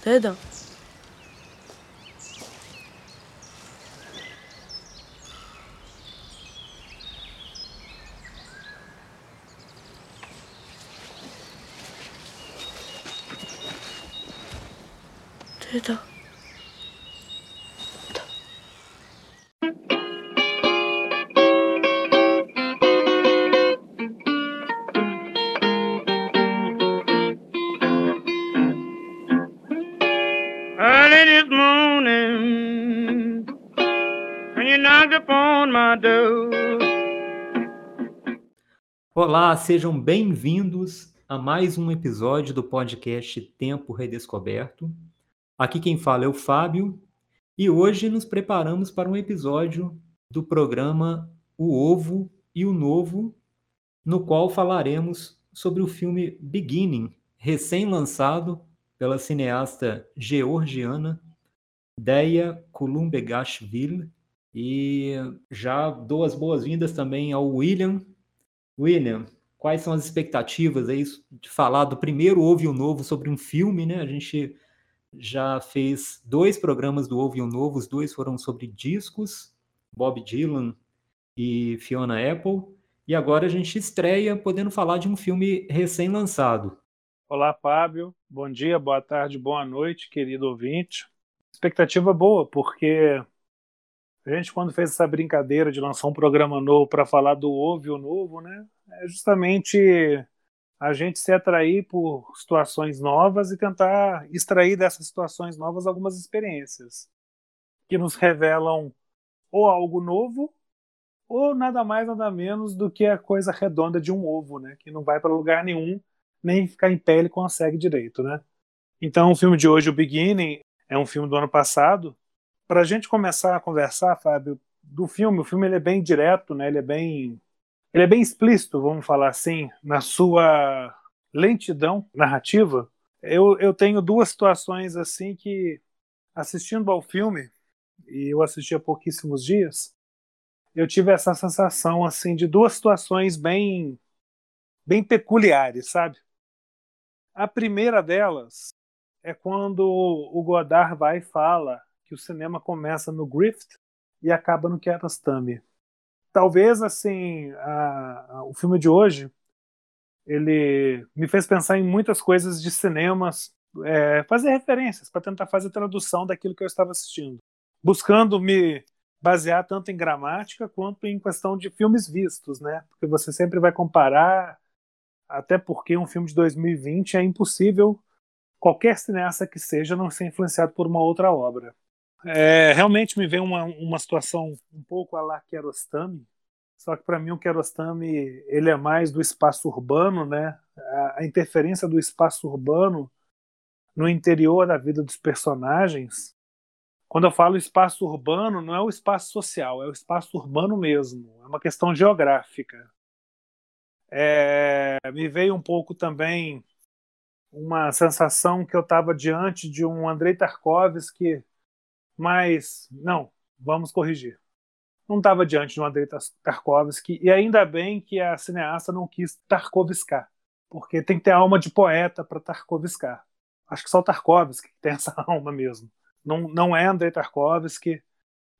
对的 Olá, sejam bem-vindos a mais um episódio do podcast Tempo Redescoberto. Aqui quem fala é o Fábio e hoje nos preparamos para um episódio do programa O Ovo e o Novo, no qual falaremos sobre o filme Beginning, recém-lançado pela cineasta georgiana Deia Kulumbegashvili. E já dou as boas-vindas também ao William. William, quais são as expectativas aí de falar do primeiro Ovo e o Novo sobre um filme, né? A gente já fez dois programas do Ovo e o Novo, os dois foram sobre discos, Bob Dylan e Fiona Apple. E agora a gente estreia podendo falar de um filme recém-lançado. Olá, Fábio. Bom dia, boa tarde, boa noite, querido ouvinte. Expectativa boa, porque a gente, quando fez essa brincadeira de lançar um programa novo para falar do ovo o novo, né? É justamente a gente se atrair por situações novas e tentar extrair dessas situações novas algumas experiências que nos revelam ou algo novo ou nada mais nada menos do que a coisa redonda de um ovo, né? Que não vai para lugar nenhum nem ficar em pé ele consegue direito, né? Então, o filme de hoje, o Beginning, é um filme do ano passado. Para a gente começar a conversar, Fábio, do filme, o filme ele é bem direto, né? Ele é bem, ele é bem explícito, vamos falar assim, na sua lentidão narrativa. Eu, eu tenho duas situações assim que, assistindo ao filme, e eu assisti há pouquíssimos dias, eu tive essa sensação assim de duas situações bem, bem peculiares, sabe? A primeira delas é quando o Godard vai e fala que o cinema começa no Griffith e acaba no Kiarostami. Talvez assim, a, a, o filme de hoje ele me fez pensar em muitas coisas de cinemas, é, fazer referências para tentar fazer tradução daquilo que eu estava assistindo, buscando me basear tanto em gramática quanto em questão de filmes vistos, né? Porque você sempre vai comparar até porque um filme de 2020 é impossível qualquer cineasta que seja não ser influenciado por uma outra obra. É, realmente me vem uma, uma situação um pouco a la Kiarostami, só que para mim o Kiarostami ele é mais do espaço urbano, né? A, a interferência do espaço urbano no interior da vida dos personagens. Quando eu falo espaço urbano, não é o espaço social, é o espaço urbano mesmo. É uma questão geográfica. É, me veio um pouco também uma sensação que eu estava diante de um Andrei Tarkovsky, mas não, vamos corrigir. Não estava diante de um Andrei Tarkovsky, e ainda bem que a cineasta não quis Tarkovskar, porque tem que ter alma de poeta para Tarkovskar. Acho que só o Tarkovsky tem essa alma mesmo. Não, não é Andrei Tarkovsky.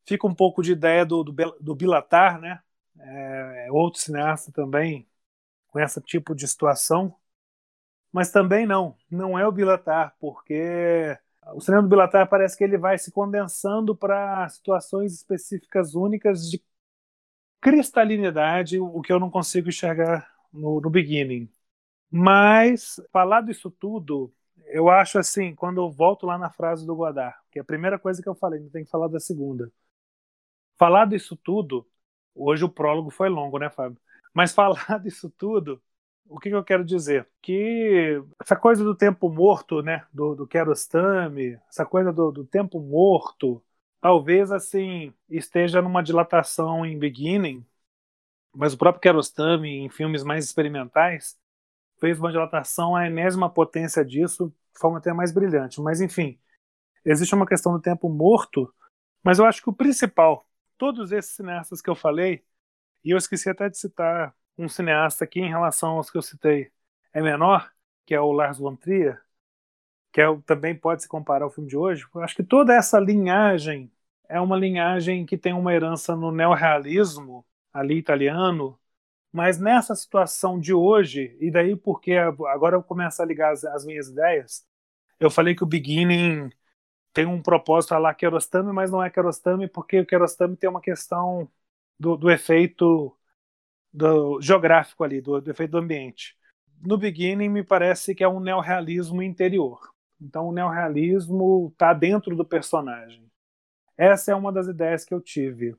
Fica um pouco de ideia do, do, do Bilatar, né? É, outro cineasta também com esse tipo de situação. Mas também não, não é o Bilatar, porque o cinema do Bilatar parece que ele vai se condensando para situações específicas únicas de cristalinidade, o que eu não consigo enxergar no, no Beginning. Mas, falar disso tudo, eu acho assim, quando eu volto lá na frase do Godard, que é a primeira coisa que eu falei, não tem que falar da segunda. Falar disso tudo, hoje o prólogo foi longo, né, Fábio? Mas falar disso tudo, o que, que, eu quero dizer? Que essa coisa do tempo morto, né, do, do Kiarostami, essa coisa do, do tempo morto, talvez assim esteja numa dilatação em Beginning, mas o próprio Kiarostami, em filmes mais experimentais, fez uma dilatação à enésima potência disso, de forma até mais brilhante. Mas enfim, existe uma questão do tempo morto, mas eu acho que o principal, todos esses cineastas que eu falei, e eu esqueci até de citar um cineasta aqui em relação aos que eu citei, é menor, que é o Lars von Trier. que é, também pode se comparar ao filme de hoje, eu acho que toda essa linhagem é uma linhagem que tem uma herança no neorrealismo, ali italiano, mas nessa situação de hoje, e daí porque agora eu começo a ligar as, as minhas ideias, eu falei que o Beginning tem um propósito a lá Kerostami, mas não é Kerostami porque o Kerostami tem uma questão do, do efeito do, geográfico ali, do, do, efeito do ambiente. No Beginning me parece que é um neorrealismo interior. Então o neorrealismo está dentro do personagem. Essa é uma das ideias que eu tive.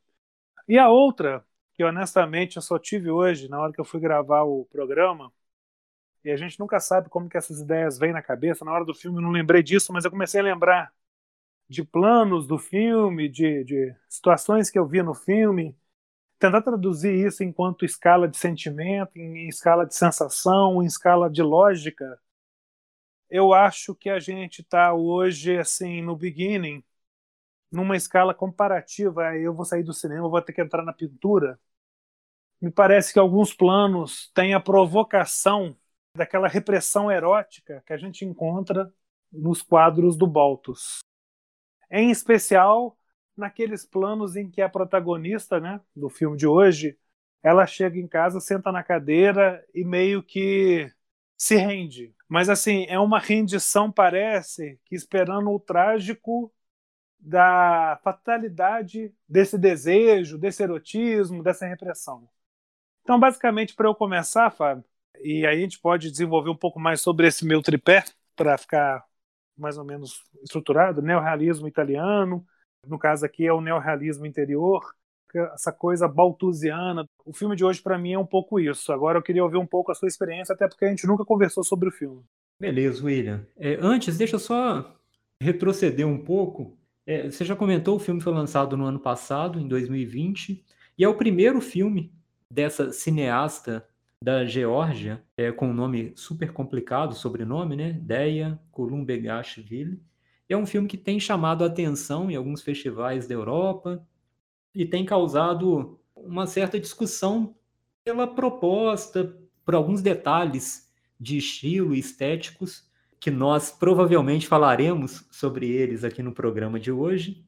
E a outra que honestamente eu só tive hoje, na hora que eu fui gravar o programa, e a gente nunca sabe como que essas ideias vêm na cabeça. Na hora do filme eu não lembrei disso, mas eu comecei a lembrar de planos do filme, de, de situações que eu vi no filme, tentar traduzir isso enquanto escala de sentimento, em, escala de sensação, em escala de lógica. Eu acho que a gente está hoje assim no beginning, numa escala comparativa. Eu vou sair do cinema, vou ter que entrar na pintura me parece que alguns planos têm a provocação daquela repressão erótica que a gente encontra nos quadros do Baltus. Em especial naqueles planos em que a protagonista né, do filme de hoje ela chega em casa, senta na cadeira e meio que se rende. Mas assim, é uma rendição, parece, que esperando o trágico da fatalidade desse desejo, desse erotismo, dessa repressão. Então, basicamente, para eu começar, Fábio, e aí a gente pode desenvolver um pouco mais sobre esse meu tripé, para ficar mais ou menos estruturado, neorrealismo italiano, no caso aqui é o neorrealismo interior, essa coisa baltusiana. O filme de hoje, para mim, é um pouco isso. Agora eu queria ouvir um pouco a sua experiência, até porque a gente nunca conversou sobre o filme. Beleza, William. É, antes, deixa eu só retroceder um pouco. É, você já comentou, o filme foi lançado no ano passado, em 2020, e é o primeiro filme dessa cineasta da Geórgia, é, com um nome super complicado, sobrenome, né? Deia Kulumbegashvili. É um filme que tem chamado a atenção em alguns festivais da Europa e tem causado uma certa discussão pela proposta, por alguns detalhes de estilo e estéticos que nós provavelmente falaremos sobre eles aqui no programa de hoje.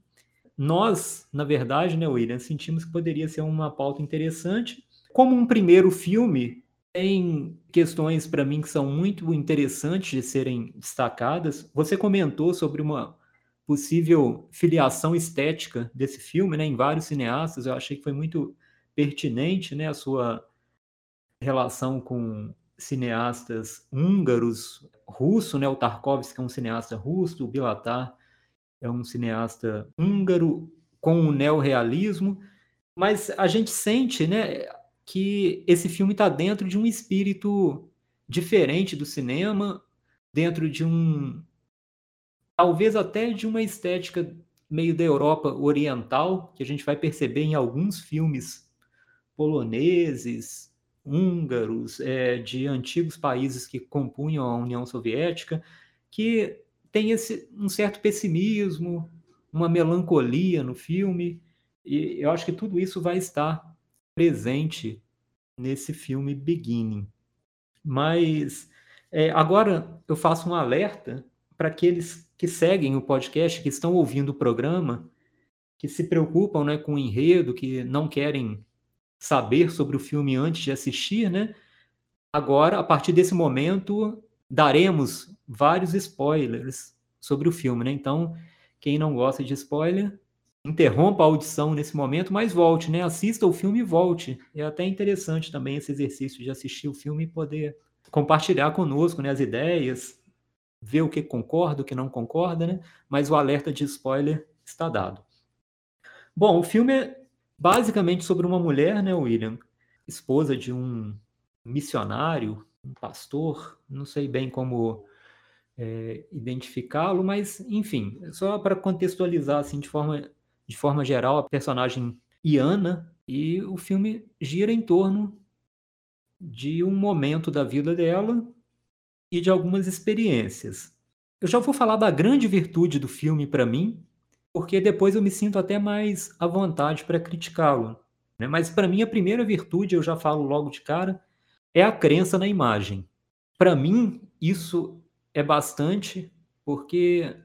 Nós, na verdade, né, William, sentimos que poderia ser uma pauta interessante como um primeiro filme, tem questões para mim que são muito interessantes de serem destacadas. Você comentou sobre uma possível filiação estética desse filme, né, em vários cineastas. Eu achei que foi muito pertinente, né, a sua relação com cineastas húngaros, russo, né, o Tarkovsky é um cineasta russo, o Bilatar é um cineasta húngaro com o neorrealismo, mas a gente sente, né, que esse filme está dentro de um espírito diferente do cinema, dentro de um. talvez até de uma estética meio da Europa oriental, que a gente vai perceber em alguns filmes poloneses, húngaros, é, de antigos países que compunham a União Soviética, que tem esse, um certo pessimismo, uma melancolia no filme, e eu acho que tudo isso vai estar presente nesse filme Beginning. Mas é, agora eu faço um alerta para aqueles que seguem o podcast, que estão ouvindo o programa, que se preocupam né, com o enredo, que não querem saber sobre o filme antes de assistir, né? Agora, a partir desse momento, daremos vários spoilers sobre o filme, né? Então, quem não gosta de spoiler, interrompa a audição nesse momento, mas volte, né? Assista o filme e volte. É até interessante também esse exercício de assistir o filme e poder compartilhar conosco, né, as ideias, ver o que concorda, o que não concorda, né? Mas o alerta de spoiler está dado. Bom, o filme é basicamente sobre uma mulher, né, William, esposa de um missionário, um pastor, não sei bem como é, identificá-lo, mas enfim, só para contextualizar assim de forma de forma geral, a personagem Iana, e o filme gira em torno de um momento da vida dela e de algumas experiências. Eu já vou falar da grande virtude do filme para mim, porque depois eu me sinto até mais à vontade para criticá-lo. Né? Mas para mim a primeira virtude, eu já falo logo de cara, é a crença na imagem. Para mim, isso é bastante porque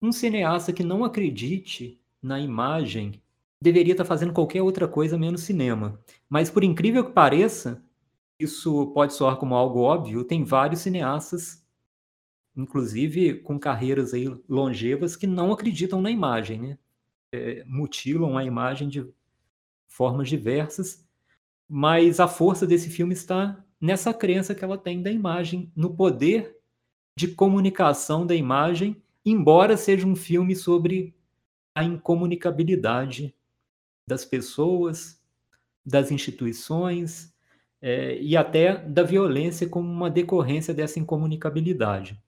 um cineasta que não acredite na imagem deveria estar fazendo qualquer outra coisa menos cinema. Mas por incrível que pareça, isso pode soar como algo óbvio, tem vários cineastas, inclusive com carreiras aí longevas, que não acreditam na imagem, né? É, mutilam a imagem de formas diversas, mas a força desse filme está nessa crença que ela tem da imagem, no poder de comunicação da imagem, embora seja um filme sobre a incomunicabilidade das pessoas, das instituições é, e até da violência como uma decorrência dessa incomunicabilidade.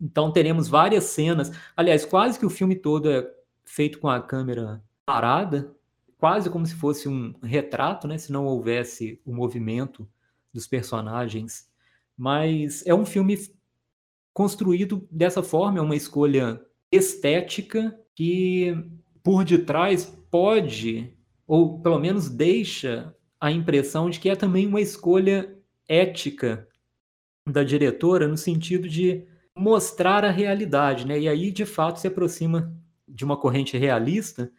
Então teremos várias cenas, aliás, quase que o filme todo é feito com a câmera parada, quase como se fosse um retrato, né, se não houvesse o movimento dos personagens. Mas é um filme construído dessa forma, é uma escolha estética que por detrás pode, ou pelo menos deixa a impressão de que é também uma escolha ética da diretora, no sentido de mostrar a realidade, né? E aí, de fato, se aproxima de uma corrente realista.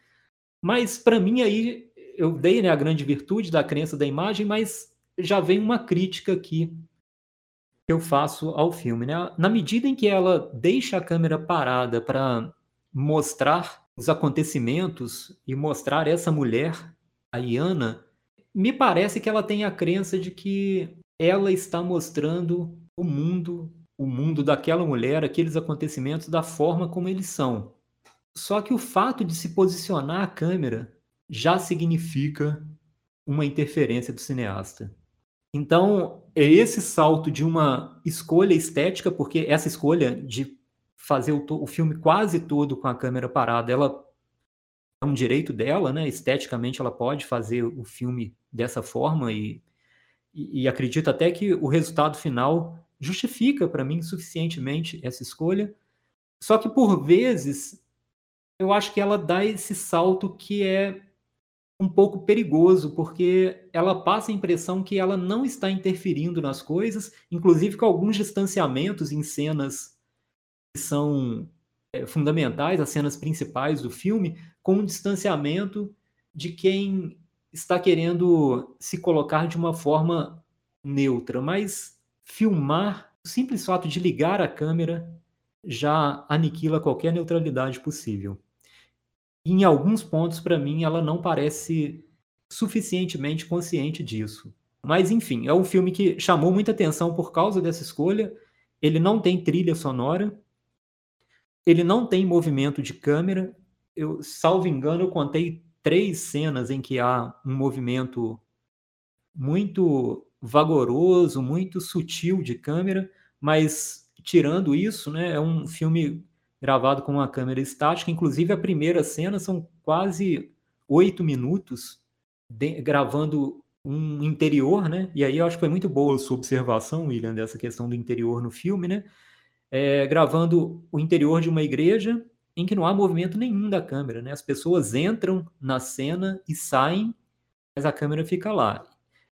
Mas, para mim, aí, eu dei né, a grande virtude da crença da imagem, mas já vem uma crítica aqui que eu faço ao filme. Né? Na medida em que ela deixa a câmera parada para mostrar os acontecimentos e mostrar essa mulher, a Iana, me parece que ela tem a crença de que ela está mostrando o mundo, o mundo daquela mulher, aqueles acontecimentos da forma como eles são. Só que o fato de se posicionar a câmera já significa uma interferência do cineasta. Então, é esse salto de uma escolha estética, porque essa escolha de fazer o, o, filme quase todo com a câmera parada, ela é um direito dela, né? Esteticamente ela pode fazer o filme dessa forma e, e, e acredito até que o resultado final justifica para mim suficientemente essa escolha. Só que por vezes eu acho que ela dá esse salto que é um pouco perigoso, porque ela passa a impressão que ela não está interferindo nas coisas, inclusive com alguns distanciamentos em cenas que são é, fundamentais, as cenas principais do filme, com um distanciamento de quem está querendo se colocar de uma forma neutra, mas filmar, o simples fato de ligar a câmera já aniquila qualquer neutralidade possível. Em alguns pontos, para mim, ela não parece suficientemente consciente disso. Mas, enfim, é um filme que chamou muita atenção por causa dessa escolha. Ele não tem trilha sonora, ele não tem movimento de câmera. Eu, salvo engano, eu contei três cenas em que há um movimento muito vagaroso, muito sutil de câmera, mas tirando isso, né, é um filme gravado com uma câmera estática. Inclusive, a primeira cena são quase oito minutos de, gravando um interior, né? E aí eu acho que foi muito boa a sua observação, William, dessa questão do interior no filme, né? é, gravando o interior de uma igreja em que não há movimento nenhum da câmera, né? As pessoas entram na cena e saem, mas a câmera fica lá.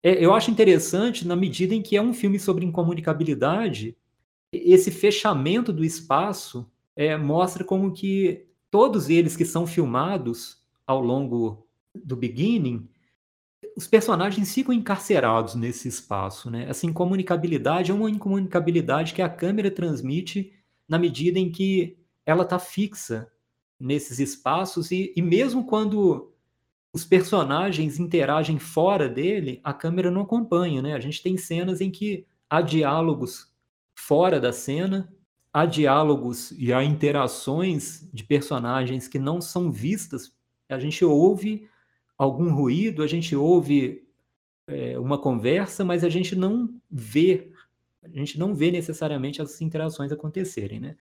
É, eu acho interessante na medida em que é um filme sobre incomunicabilidade, esse fechamento do espaço é, mostra como que todos eles que são filmados ao longo do beginning os personagens ficam encarcerados nesse espaço, né? Essa incomunicabilidade é uma incomunicabilidade que a câmera transmite na medida em que ela está fixa nesses espaços e, e mesmo quando os personagens interagem fora dele, a câmera não acompanha, né? A gente tem cenas em que há diálogos fora da cena, há diálogos e há interações de personagens que não são vistas. A gente ouve algum ruído, a gente ouve é, uma conversa, mas a gente não vê, a gente não vê necessariamente as interações acontecerem, né?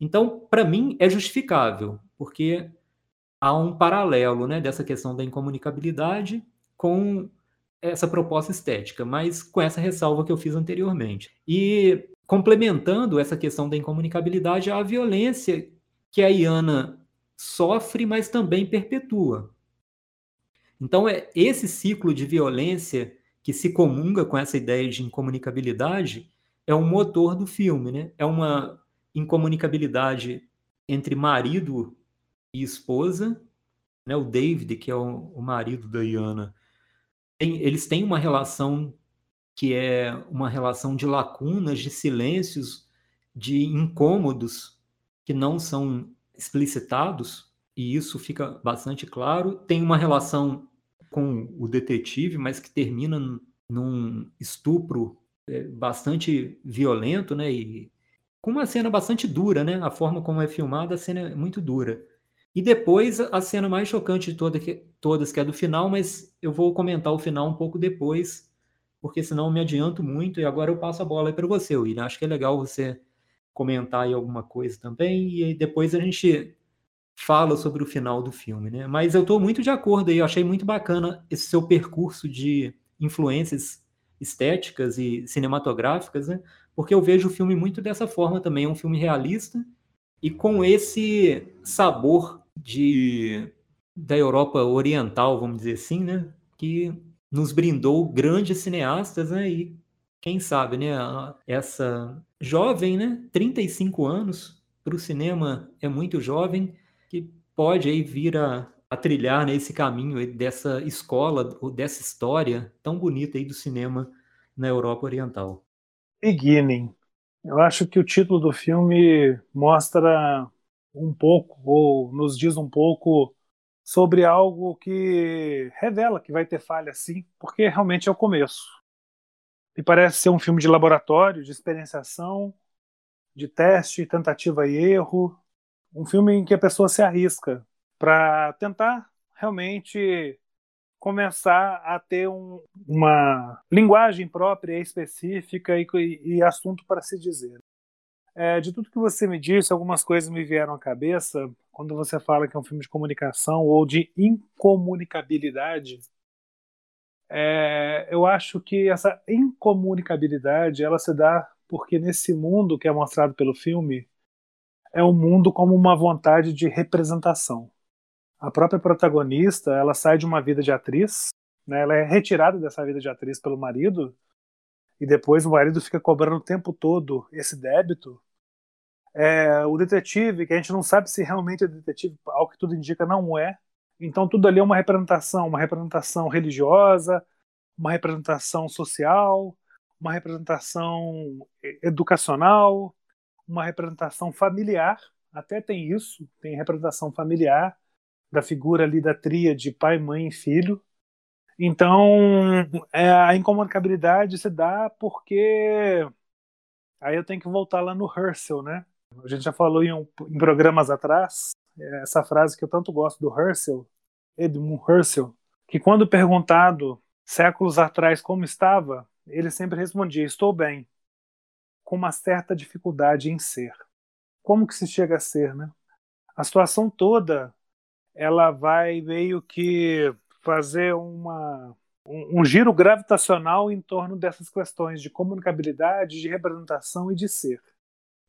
Então, para mim, é justificável, porque há um paralelo né, dessa questão da incomunicabilidade com essa proposta estética, mas com essa ressalva que eu fiz anteriormente. E complementando essa questão da incomunicabilidade, a violência que a Iana sofre, mas também perpetua. Então, é esse ciclo de violência que se comunga com essa ideia de incomunicabilidade é o motor do filme, né? É uma incomunicabilidade entre marido e esposa, né? O David, que é o, o marido da Iana, tem, eles têm uma relação que é uma relação de lacunas, de silêncios, de incômodos que não são explicitados, e isso fica bastante claro. Tem uma relação com o detetive, mas que termina num estupro é, bastante violento, né? E com uma cena bastante dura, né? A forma como é filmada, a cena é muito dura. E depois a cena mais chocante de toda, que, todas, que é do final, mas eu vou comentar o final um pouco depois, porque senão eu me adianto muito e agora eu passo a bola para você, William. Acho que é legal você comentar aí alguma coisa também e depois a gente fala sobre o final do filme, né? Mas eu estou muito de acordo aí, eu achei muito bacana esse seu percurso de influências estéticas e cinematográficas, né? Porque eu vejo o filme muito dessa forma também, é um filme realista e com esse sabor de da Europa Oriental, vamos dizer assim, né? Que nos brindou grandes cineastas, né? E quem sabe, né? Essa jovem, né? 35 anos para o cinema é muito jovem, que pode aí vir a, a trilhar nesse né, caminho dessa escola, dessa história tão bonita aí do cinema na Europa Oriental. Beginning. Eu acho que o título do filme mostra um pouco, ou nos diz um pouco, sobre algo que revela que vai ter falha sim, porque realmente é o começo. E parece ser um filme de laboratório, de experienciação, de teste, tentativa e erro. Um filme em que a pessoa se arrisca para tentar realmente começar a ter um, uma linguagem própria, específica e, e assunto para se dizer. É, de tudo que você me disse, algumas coisas me vieram à cabeça quando você fala que é um filme de comunicação ou de incomunicabilidade. É, eu acho que essa incomunicabilidade ela se dá porque nesse mundo que é mostrado pelo filme é um mundo como uma vontade de representação. A própria protagonista, ela sai de uma vida de atriz, né? Ela é retirada dessa vida de atriz pelo marido e depois o marido fica cobrando o tempo todo esse débito. É, o detetive, que a gente não sabe se realmente é detetive, ao que tudo indica, não é. Então tudo ali é uma representação, uma representação religiosa, uma representação social, uma representação educacional, uma representação familiar. Até tem isso, tem representação familiar da figura ali da tríade pai, mãe e filho. Então, é, a incomunicabilidade se dá porque aí eu tenho que voltar lá no Herschel, né? A gente já falou em, um, em programas atrás é, essa frase que eu tanto gosto do Herschel, Edmund Herschel, que quando perguntado séculos atrás como estava, ele sempre respondia: "Estou bem", com uma certa dificuldade em ser. Como que se chega a ser, né? A situação toda ela vai meio que fazer uma, um, um giro gravitacional em torno dessas questões de comunicabilidade, de representação e de ser.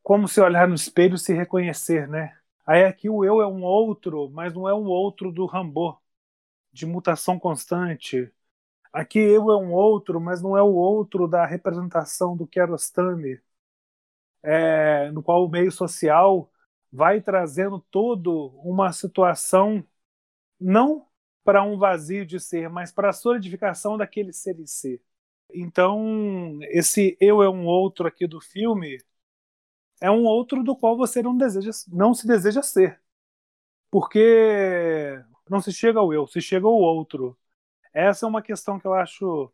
Como se olhar no espelho se reconhecer, né? Aí aqui o eu é um outro, mas não é um outro do Rambo, de mutação constante. Aqui eu é um outro, mas não é o outro da representação do Kiarostami, é, no qual o meio social vai trazendo todo uma situação não para um vazio de ser, mas para a solidificação daquele ser em si. Então, esse eu é um outro aqui do filme é um outro do qual você não deseja, não se deseja ser. Porque não se chega ao eu, se chega ao outro. Essa é uma questão que eu acho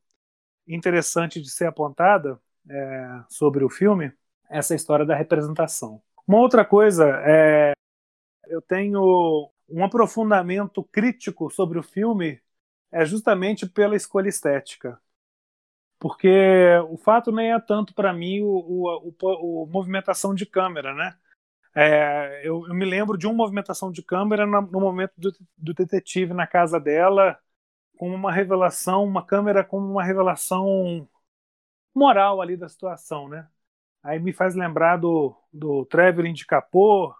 interessante de ser apontada é, sobre o filme, essa história da representação. Uma outra coisa é eu tenho um aprofundamento crítico sobre o filme é justamente pela escolha estética. Porque o fato nem é tanto para mim o, o, o, o, movimentação de câmera, né? É, eu, eu, me lembro de uma movimentação de câmera no, no momento do, do, detetive na casa dela, com uma revelação, uma câmera com uma revelação moral ali da situação, né? Aí me faz lembrar do, do Traveling de Capô,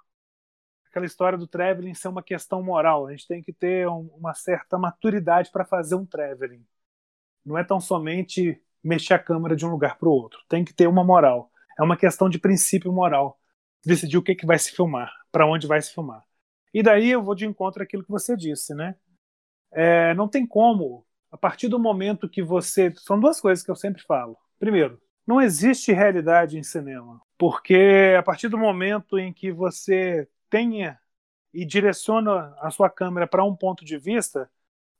aquela história do traveling ser uma questão moral. A gente tem que ter um, uma certa maturidade para fazer um traveling. Não é tão somente mexer a câmera de um lugar para o outro. Tem que ter uma moral. É uma questão de princípio moral. Decidir o que, que vai se filmar, para onde vai se filmar. E daí eu vou de encontro àquilo que você disse, né? É, não tem como, a partir do momento que você. São duas coisas que eu sempre falo. Primeiro, não existe realidade em cinema, porque a partir do momento em que você tenha e direciona a sua câmera para um ponto de vista,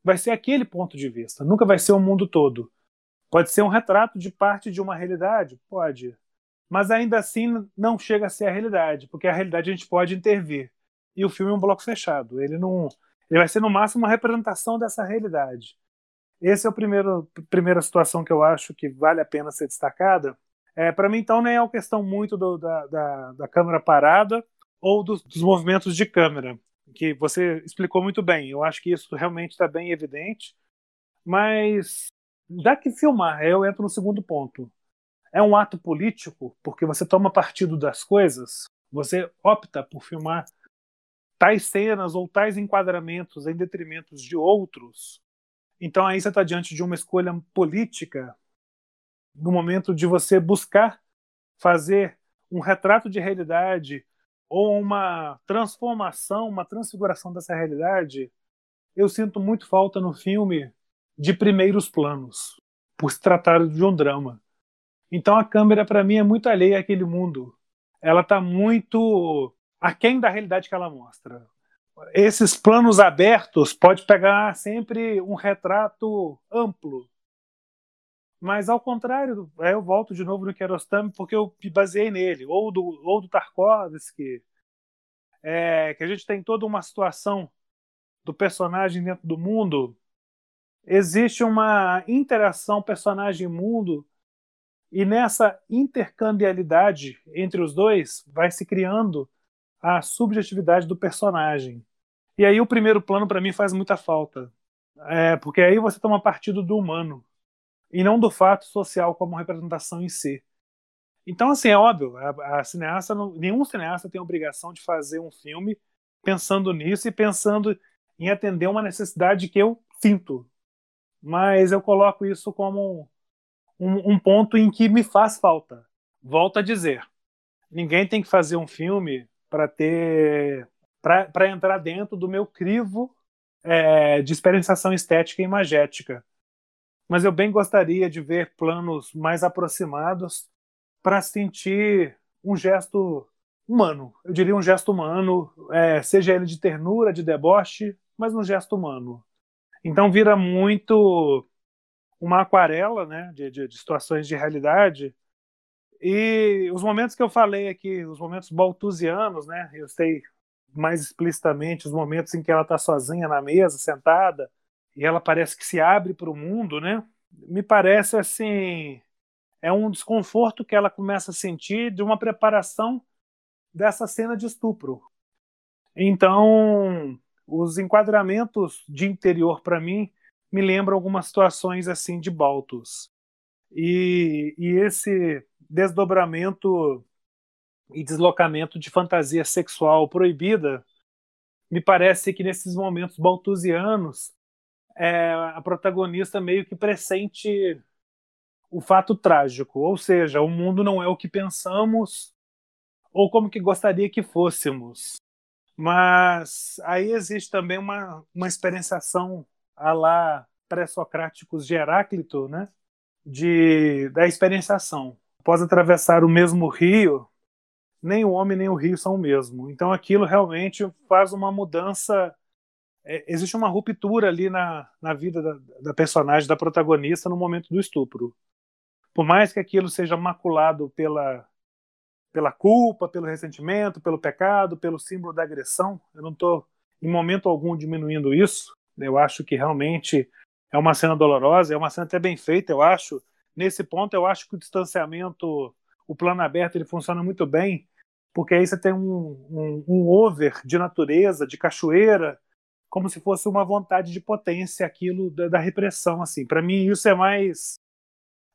vai ser aquele ponto de vista, nunca vai ser o mundo todo. Pode ser um retrato de parte de uma realidade? Pode. Mas ainda assim não chega a ser a realidade, porque a realidade a gente pode intervir. E o filme é um bloco fechado. Ele não. Ele vai ser no máximo uma representação dessa realidade. Essa é a primeiro, primeira situação que eu acho que vale a pena ser destacada. É, Para mim, então, nem é uma questão muito do, da, da, da câmera parada ou dos, dos movimentos de câmera, que você explicou muito bem. Eu acho que isso realmente está bem evidente. Mas já que filmar, eu entro no segundo ponto. É um ato político porque você toma partido das coisas, você opta por filmar tais cenas ou tais enquadramentos em detrimento de outros. Então aí você está diante de uma escolha política no momento de você buscar fazer um retrato de realidade ou uma transformação, uma transfiguração dessa realidade, eu sinto muito falta no filme de primeiros planos, por se tratar de um drama. Então a câmera para mim é muito alheia àquele mundo. Ela está muito aquém da realidade que ela mostra. Esses planos abertos pode pegar sempre um retrato amplo. Mas ao contrário, eu volto de novo no Kiarostami porque eu me baseei nele, ou do, ou do Tarkovsky, é, que a gente tem toda uma situação do personagem dentro do mundo existe uma interação personagem-mundo e nessa intercambialidade entre os dois vai se criando a subjetividade do personagem. E aí o primeiro plano para mim faz muita falta, é, porque aí você toma partido do humano e não do fato social como representação em si. Então, assim, é óbvio, a, a cineasta, não, nenhum cineasta tem a obrigação de fazer um filme pensando nisso e pensando em atender uma necessidade que eu sinto mas eu coloco isso como um, um ponto em que me faz falta. Volto a dizer, ninguém tem que fazer um filme para ter para entrar dentro do meu crivo é, de experienciação estética e imagética. Mas eu bem gostaria de ver planos mais aproximados para sentir um gesto humano. Eu diria um gesto humano, é, seja ele de ternura, de deboche, mas um gesto humano. Então vira muito uma aquarela né, de, de, de, situações de realidade. E os momentos que eu falei aqui, os momentos baltusianos, né, eu sei mais explicitamente os momentos em que ela está sozinha na mesa, sentada, e ela parece que se abre para o mundo, né? Me parece assim, é um desconforto que ela começa a sentir de uma preparação dessa cena de estupro. Então, os enquadramentos de interior, para mim, me lembram algumas situações assim de Baltos. E, e esse desdobramento e deslocamento de fantasia sexual proibida, me parece que nesses momentos baltusianos, é, a protagonista meio que pressente o fato trágico, ou seja, o mundo não é o que pensamos ou como que gostaria que fôssemos. Mas aí existe também uma, uma experienciação a lá pré-socráticos de Heráclito, né? De, da experienciação. Após atravessar o mesmo rio, nem o homem nem o rio são o mesmo. Então aquilo realmente faz uma mudança. É, existe uma ruptura ali na, na vida da, da personagem, da protagonista, no momento do estupro. Por mais que aquilo seja maculado pela pela culpa, pelo ressentimento, pelo pecado, pelo símbolo da agressão. Eu não estou em momento algum diminuindo isso. Eu acho que realmente é uma cena dolorosa, é uma cena até bem feita, eu acho. Nesse ponto, eu acho que o distanciamento, o plano aberto, ele funciona muito bem, porque aí você tem um, um, um over de natureza, de cachoeira, como se fosse uma vontade de potência aquilo da, da repressão assim. Para mim isso é mais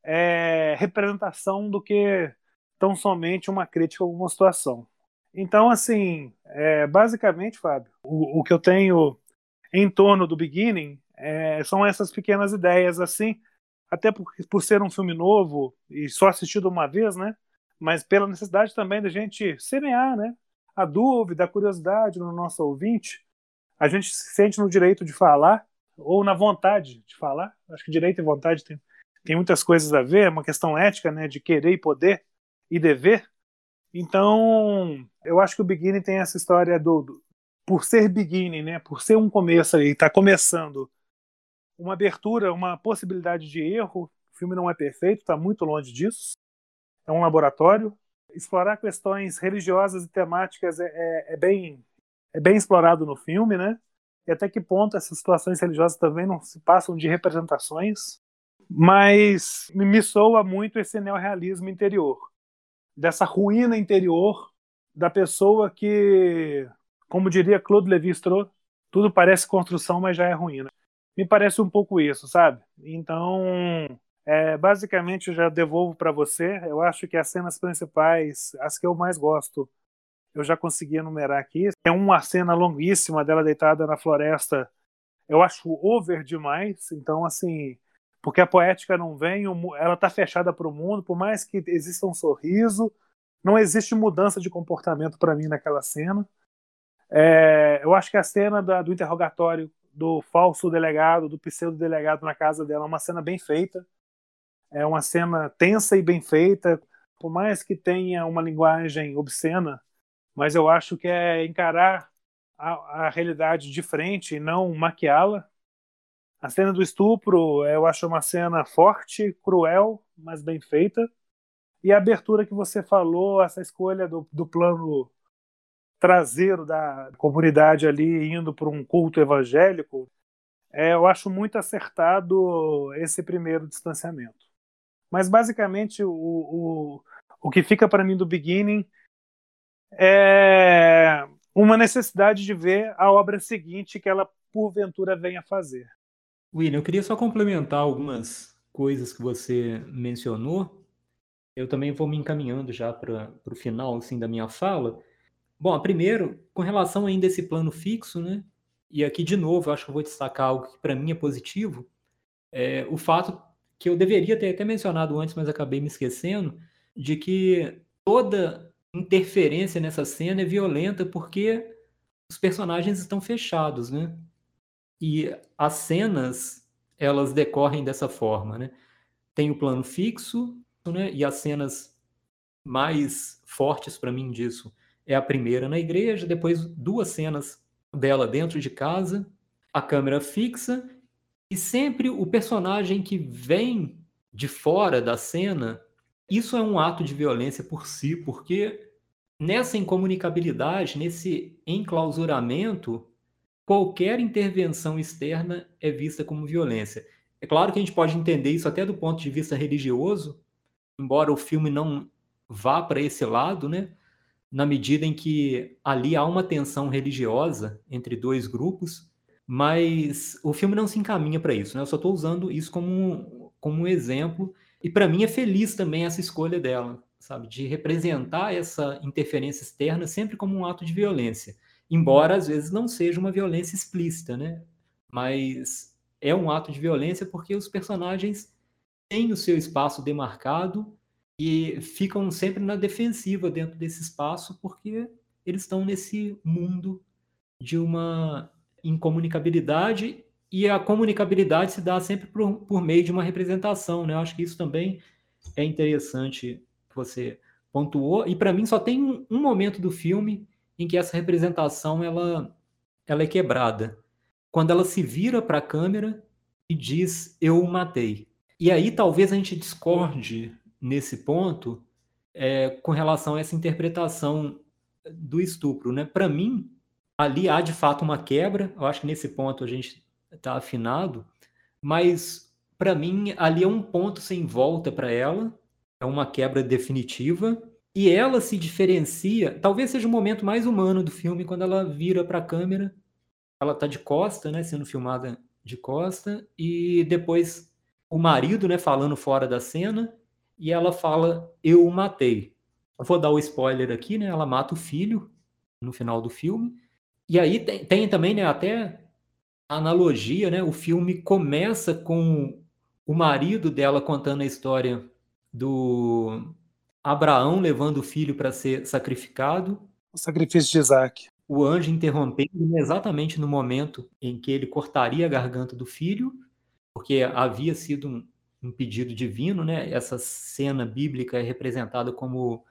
é, representação do que tão somente uma crítica a alguma situação. Então, assim, é, basicamente, Fábio, o, o, que eu tenho em torno do Beginning é, são essas pequenas ideias, assim, até por, por ser um filme novo e só assistido uma vez, né? Mas pela necessidade também da gente semear, né? A dúvida, a curiosidade no nosso ouvinte, a gente se sente no direito de falar ou na vontade de falar. Acho que direito e vontade tem, tem muitas coisas a ver, é uma questão ética, né? De querer e poder e dever. Então, eu acho que o Beginning tem essa história do, do por ser beginning, né? Por ser um começo aí, tá começando uma abertura, uma possibilidade de erro. O filme não é perfeito, está muito longe disso. É um laboratório. Explorar questões religiosas e temáticas é, é, é, bem é bem explorado no filme, né? E até que ponto essas situações religiosas também não se passam de representações. Mas me soa muito esse neorrealismo interior, dessa ruína interior da pessoa que, como diria Claude Lévi-Strauss, tudo parece construção, mas já é ruína. Me parece um pouco isso, sabe? Então, é, basicamente, eu já devolvo para você. Eu acho que as cenas principais, as que eu mais gosto, eu já consegui enumerar aqui. É uma cena longuíssima dela deitada na floresta. Eu acho over demais. Então, assim, porque a poética não vem, ela está fechada para o mundo, por mais que exista um sorriso, não existe mudança de comportamento para mim naquela cena. É, eu acho que a cena da, do interrogatório do falso delegado, do pseudo delegado na casa dela, é uma cena bem feita. É uma cena tensa e bem feita, por mais que tenha uma linguagem obscena, mas eu acho que é encarar a, a realidade de frente e não maquiá-la. A cena do estupro, eu acho uma cena forte, cruel, mas bem feita. E a abertura que você falou, essa escolha do, do plano traseiro da comunidade ali indo para um culto evangélico, é, eu acho muito acertado esse primeiro distanciamento. Mas basicamente o, o, o que fica para mim do beginning é uma necessidade de ver a obra seguinte que ela porventura venha fazer. William, eu queria só complementar algumas coisas que você mencionou eu também vou me encaminhando já para o final assim, da minha fala. Bom, primeiro, com relação ainda a esse plano fixo, né? E aqui, de novo, eu acho que eu vou destacar algo que para mim é positivo, é o fato que eu deveria ter até mencionado antes, mas acabei me esquecendo, de que toda interferência nessa cena é violenta porque os personagens estão fechados, né? E as cenas, elas decorrem dessa forma, né? Tem o plano fixo, né? E as cenas mais fortes para mim disso é a primeira na igreja, depois duas cenas dela dentro de casa, a câmera fixa e sempre o personagem que vem de fora da cena, isso é um ato de violência por si, porque nessa incomunicabilidade, nesse enclausuramento, qualquer intervenção externa é vista como violência. É claro que a gente pode entender isso até do ponto de vista religioso, embora o filme não vá para esse lado, né? Na medida em que ali há uma tensão religiosa entre dois grupos, mas o filme não se encaminha para isso, né? Eu só estou usando isso como, como um exemplo e para mim é feliz também essa escolha dela, sabe, de representar essa interferência externa sempre como um ato de violência, embora às vezes não seja uma violência explícita, né? Mas é um ato de violência porque os personagens têm o seu espaço demarcado e ficam sempre na defensiva dentro desse espaço porque eles estão nesse mundo de uma incomunicabilidade e a comunicabilidade se dá sempre por, por meio de uma representação, né? Eu acho que isso também é interessante que você pontuou. E para mim só tem um, um, momento do filme em que essa representação ela ela é quebrada. Quando ela se vira para a câmera e diz eu o matei. E aí talvez a gente discorde nesse ponto é, com relação a essa interpretação do estupro. Né? Para mim, ali há de fato uma quebra, eu acho que nesse ponto a gente está afinado, mas para mim ali é um ponto sem volta para ela, é uma quebra definitiva, E ela se diferencia, talvez seja o momento mais humano do filme, quando ela vira para a câmera. Ela tá de costa, né, sendo filmada de costa, e depois o marido, né, falando fora da cena, e ela fala: Eu o matei. Eu vou dar o spoiler aqui, né? Ela mata o filho no final do filme. E aí tem, tem também, né, até analogia, né? O filme começa com o marido dela contando a história do Abraão levando o filho para ser sacrificado. O sacrifício de Isaac. O anjo interrompendo exatamente no momento em que ele cortaria a garganta do filho, porque havia sido um, um pedido divino, né? Essa cena bíblica é representada como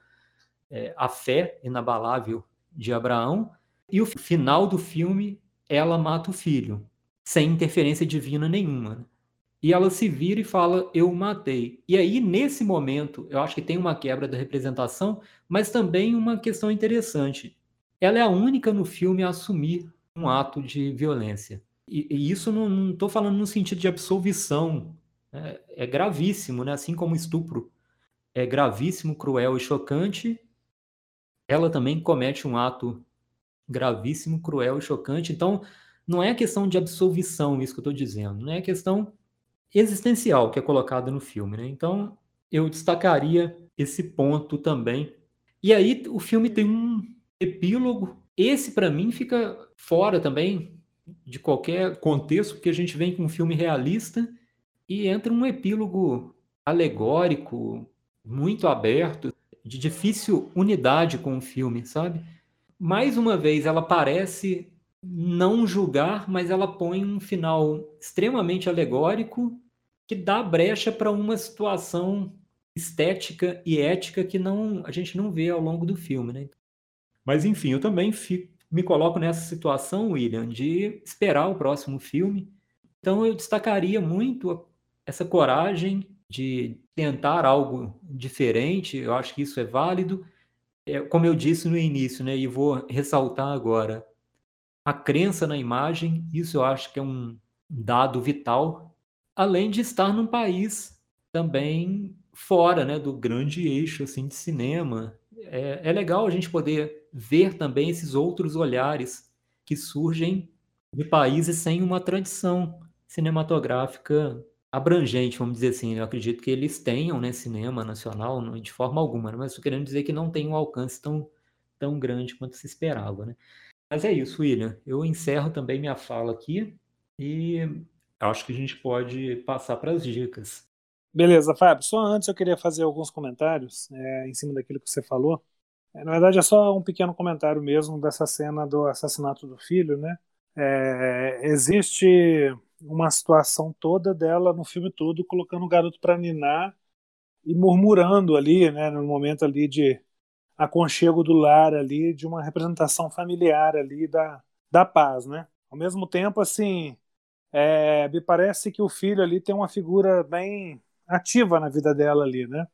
é, a fé inabalável de Abraão. E o final do filme, ela mata o filho, sem interferência divina nenhuma. Né? E ela se vira e fala: Eu matei. E aí, nesse momento, eu acho que tem uma quebra da representação, mas também uma questão interessante. Ela é a única no filme a assumir um ato de violência. E, e isso não estou falando no sentido de absolvição. Né? É gravíssimo, né? assim como estupro é gravíssimo, cruel e chocante. Ela também comete um ato gravíssimo, cruel e chocante. Então, não é questão de absolvição, isso que eu estou dizendo. Não é questão existencial que é colocada no filme. Né? Então, eu destacaria esse ponto também. E aí, o filme tem um epílogo. Esse, para mim, fica fora também de qualquer contexto, porque a gente vem com um filme realista e entra um epílogo alegórico, muito aberto, de difícil unidade com o filme, sabe? Mais uma vez, ela parece não julgar, mas ela põe um final extremamente alegórico que dá brecha para uma situação estética e ética que não a gente não vê ao longo do filme, né? Mas enfim, eu também fico, me coloco nessa situação, William, de esperar o próximo filme. Então eu destacaria muito essa coragem de tentar algo diferente. Eu acho que isso é válido. É, como eu disse no início, né, e vou ressaltar agora, a crença na imagem, isso eu acho que é um dado vital, além de estar num país também fora né, do grande eixo assim, de cinema. É, é legal a gente poder ver também esses outros olhares que surgem de países sem uma tradição cinematográfica abrangente, vamos dizer assim. Eu acredito que eles tenham né, cinema nacional, de forma alguma, né, mas estou querendo dizer que não tem um alcance tão, tão grande quanto se esperava. Né? Mas é isso, William. Eu encerro também minha fala aqui e acho que a gente pode passar para as dicas. Beleza, Fábio. Só antes eu queria fazer alguns comentários é, em cima daquilo que você falou. É, na verdade, é só um pequeno comentário mesmo dessa cena do assassinato do filho, né? É, existe uma situação toda dela no filme todo colocando o garoto para ninar e murmurando ali, né, no momento ali de aconchego do lar ali, de uma representação familiar ali da, da paz, né? Ao mesmo tempo, assim, é, me parece que o filho ali tem uma figura bem ativa na vida dela ali, né?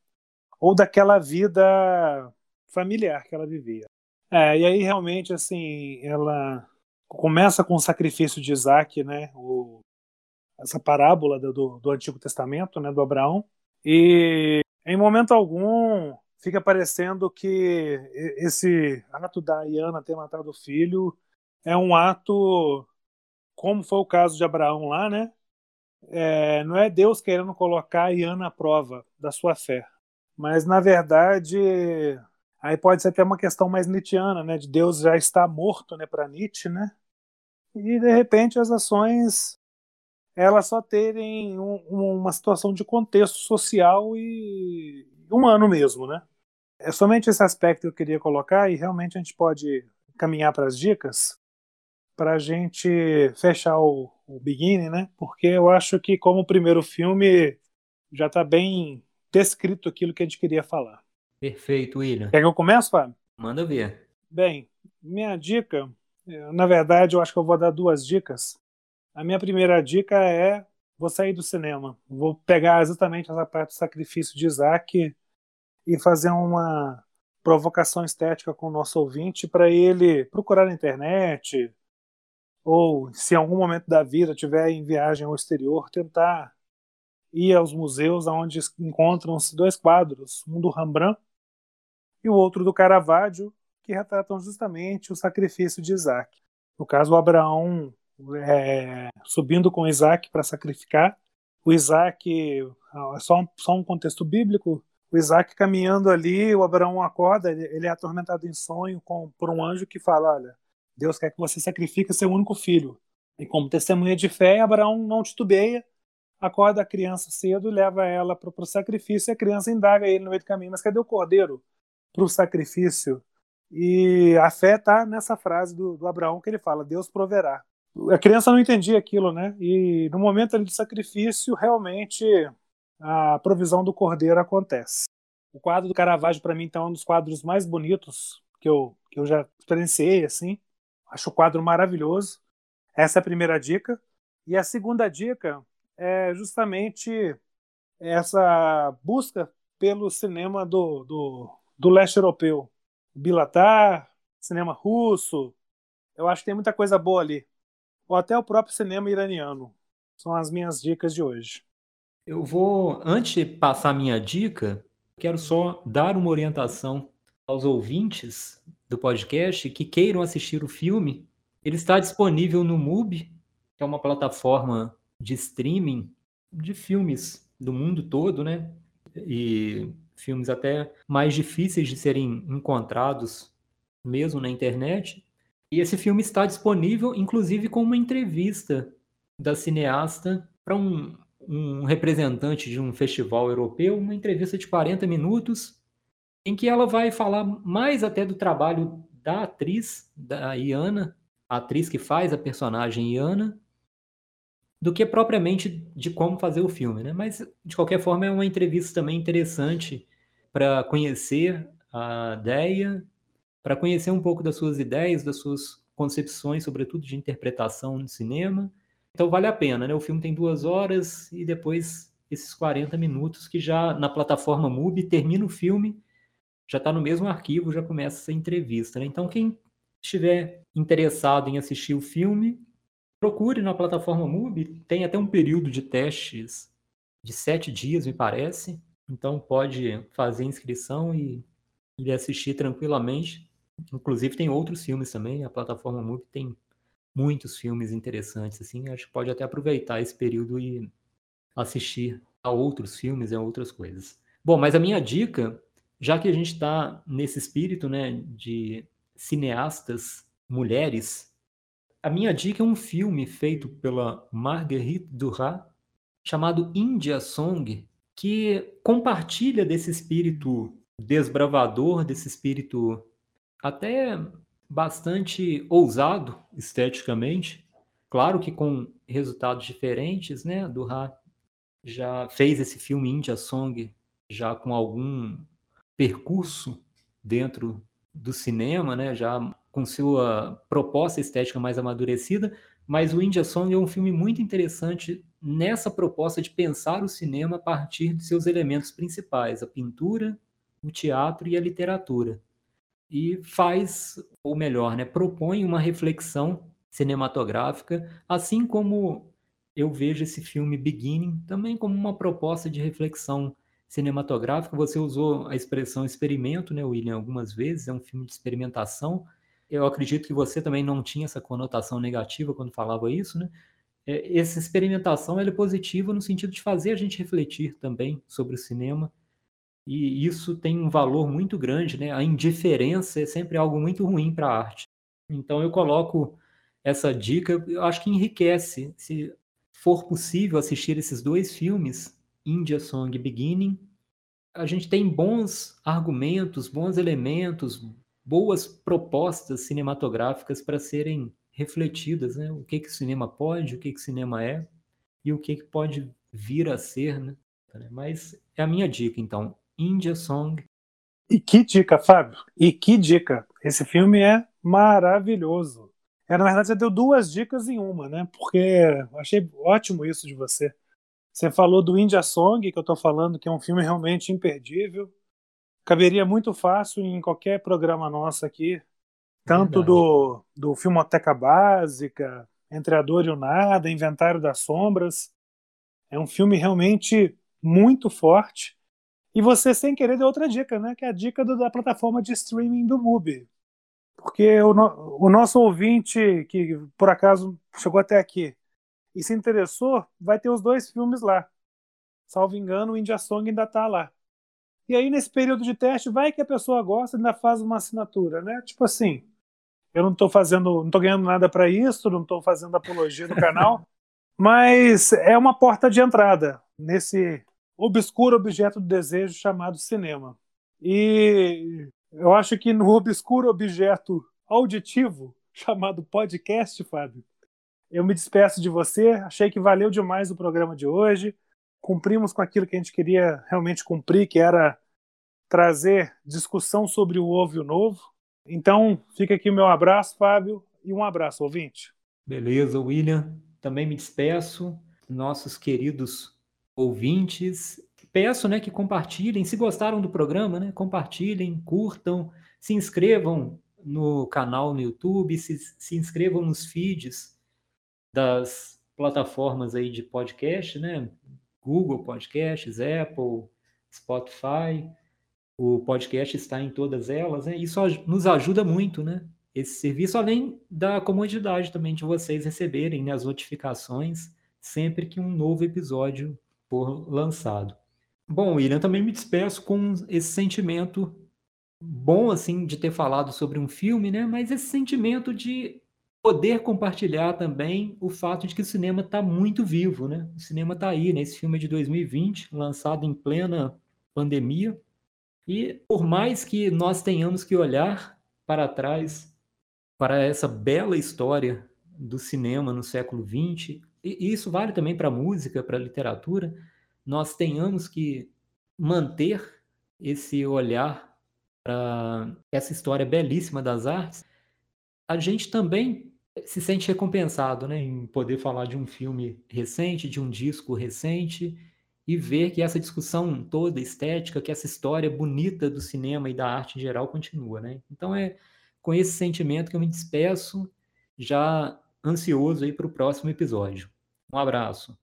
Ou daquela vida familiar que ela vivia. É, e aí realmente, assim, ela começa com o sacrifício de Isaac, né? O, essa parábola do, do Antigo Testamento, né? Do Abraão. E em momento algum fica parecendo que esse ato da Iana ter matado o filho é um ato, como foi o caso de Abraão lá, né? É, não é Deus querendo colocar a Iana à prova da sua fé, mas na verdade aí pode ser até uma questão mais nietzschiana, né? De Deus já está morto, né? Para Nietzsche, né? E de repente as ações elas só terem um, uma situação de contexto social e humano mesmo, né? É somente esse aspecto que eu queria colocar e realmente a gente pode caminhar para as dicas para a gente fechar o, o beginning, né? Porque eu acho que como primeiro filme já está bem descrito aquilo que a gente queria falar. Perfeito, William. Quer que eu comece, Fábio? Manda ver. Bem, minha dica, na verdade, eu acho que eu vou dar duas dicas. A minha primeira dica é vou sair do cinema. Vou pegar exatamente essa parte do sacrifício de Isaac e fazer uma provocação estética com o nosso ouvinte para ele procurar na internet ou se em algum momento da vida tiver em viagem ao exterior tentar ir aos museus onde encontram-se dois quadros, um do Rembrandt e o outro do Caravaggio, que retratam justamente o sacrifício de Isaac. No caso, Abraão é, subindo com Isaac para sacrificar, o Isaac, só um, só um contexto bíblico, o Isaac caminhando ali, o Abraão acorda, ele, ele é atormentado em sonho com, por um anjo que fala, olha, Deus quer que você sacrifique seu único filho. E como testemunha de fé, Abraão não titubeia, acorda a criança cedo leva ela para o sacrifício, e a criança indaga ele no meio do caminho, mas cadê o cordeiro para o sacrifício? E a fé está nessa frase do, do Abraão que ele fala, Deus proverá. A criança não entendia aquilo, né? E no momento ali do sacrifício, realmente a provisão do cordeiro acontece. O quadro do Caravaggio, para mim, então, é um dos quadros mais bonitos que eu, que eu já experienciei, assim. Acho o quadro maravilhoso. Essa é a primeira dica. E a segunda dica é justamente essa busca pelo cinema do, do, do leste europeu. Bilatar, cinema russo. Eu acho que tem muita coisa boa ali. Ou até o próprio cinema iraniano. São as minhas dicas de hoje. Eu vou, antes de passar minha dica, quero só dar uma orientação aos ouvintes do podcast que queiram assistir o filme. Ele está disponível no MUBI, que é uma plataforma de streaming de filmes do mundo todo, né? E filmes até mais difíceis de serem encontrados mesmo na internet. E esse filme está disponível, inclusive, com uma entrevista da cineasta para um, um representante de um festival europeu, uma entrevista de 40 minutos, em que ela vai falar mais até do trabalho da atriz, da Iana, a atriz que faz a personagem Iana, do que propriamente de como fazer o filme, né? Mas de qualquer forma é uma entrevista também interessante para conhecer a Deia, para conhecer um pouco das suas ideias, das suas concepções, sobretudo de interpretação no cinema, então vale a pena, né? O filme tem duas horas e depois esses 40 minutos que já na plataforma MUBI termina o filme, já está no mesmo arquivo, já começa essa entrevista. Né? Então quem estiver interessado em assistir o filme, procure na plataforma MUBI, tem até um período de testes de sete dias, me parece. Então pode fazer inscrição e, e assistir tranquilamente. Inclusive tem outros filmes também, a plataforma MUBI tem muitos filmes interessantes, assim, acho que pode até aproveitar esse período e assistir a outros filmes e a outras coisas. Bom, mas a minha dica, já que a gente está nesse espírito, né, de cineastas mulheres, a minha dica é um filme feito pela Marguerite Duras, chamado India Song, que compartilha desse espírito desbravador, desse espírito até bastante ousado esteticamente, claro que com resultados diferentes, né? Do Ra já fez esse filme India Song já com algum percurso dentro do cinema, né? Já com sua proposta estética mais amadurecida, mas o India Song é um filme muito interessante nessa proposta de pensar o cinema a partir de seus elementos principais, a pintura, o teatro e a literatura e faz, ou melhor, né, propõe uma reflexão cinematográfica, assim como eu vejo esse filme Beginning também como uma proposta de reflexão cinematográfica. Você usou a expressão experimento, né, William, algumas vezes, é um filme de experimentação. Eu acredito que você também não tinha essa conotação negativa quando falava isso, né? É, essa experimentação é positiva no sentido de fazer a gente refletir também sobre o cinema e isso tem um valor muito grande, né? A indiferença é sempre algo muito ruim para a arte. Então eu coloco essa dica, eu acho que enriquece, se for possível assistir esses dois filmes, India Song Beginning, a gente tem bons argumentos, bons elementos, boas propostas cinematográficas para serem refletidas, né? O que que o cinema pode, o que que o cinema é e o que que pode vir a ser, né? Mas é a minha dica, então. India Song. E que dica, Fábio! E que dica! Esse filme é maravilhoso. É, na verdade, você deu duas dicas em uma, né? Porque achei ótimo isso de você. Você falou do India Song, que eu estou falando, que é um filme realmente imperdível. Caberia muito fácil em qualquer programa nosso aqui. Tanto do, do Filmoteca Básica, Entre a Dor e o Nada, Inventário das Sombras. É um filme realmente muito forte E você, sem querer, deu outra dica, né? Que é a dica do, da plataforma de streaming do MUBI. Porque o, no, o nosso ouvinte, que por acaso chegou até aqui e se interessou, vai ter os dois filmes lá. Salvo engano, o India Song ainda está lá. E aí, nesse período de teste, vai que a pessoa gosta e ainda faz uma assinatura, né? Tipo assim, eu não estou fazendo, não estou ganhando nada para isso, não estou fazendo apologia do canal, mas é uma porta de entrada nesse obscuro objeto do desejo chamado cinema. E eu acho que no obscuro objeto auditivo chamado podcast, Fábio, eu me despeço de você. Achei que valeu demais o programa de hoje. Cumprimos com aquilo que a gente queria realmente cumprir, que era trazer discussão sobre o ovo e o novo. Então, fica aqui o meu abraço, Fábio, e um abraço, ouvinte. Beleza, William. Também me despeço. Nossos queridos ouvintes. Peço né, que compartilhem, se gostaram do programa, né, compartilhem, curtam, se inscrevam no canal no YouTube, se, se inscrevam nos feeds das plataformas aí de podcast, né? Google Podcasts, Apple, Spotify. O podcast está em todas elas, né? Isso nos ajuda muito, né? Esse serviço, além da comodidade também de vocês receberem né, as notificações sempre que um novo episódio for lançado. Bom, William, também me despeço com esse sentimento bom, assim, de ter falado sobre um filme, né? Mas esse sentimento de poder compartilhar também o fato de que o cinema está muito vivo, né? O cinema está aí, né? Esse filme é de 2020, lançado em plena pandemia. E por mais que nós tenhamos que olhar para trás para essa bela história do cinema no século XX, e isso vale também para música, para literatura, nós tenhamos que manter esse olhar para essa história belíssima das artes, a gente também se sente recompensado né, em poder falar de um filme recente, de um disco recente, e ver que essa discussão toda estética, que essa história bonita do cinema e da arte em geral continua. Né? Então é com esse sentimento que eu me despeço, já ansioso para o próximo episódio. Um abraço.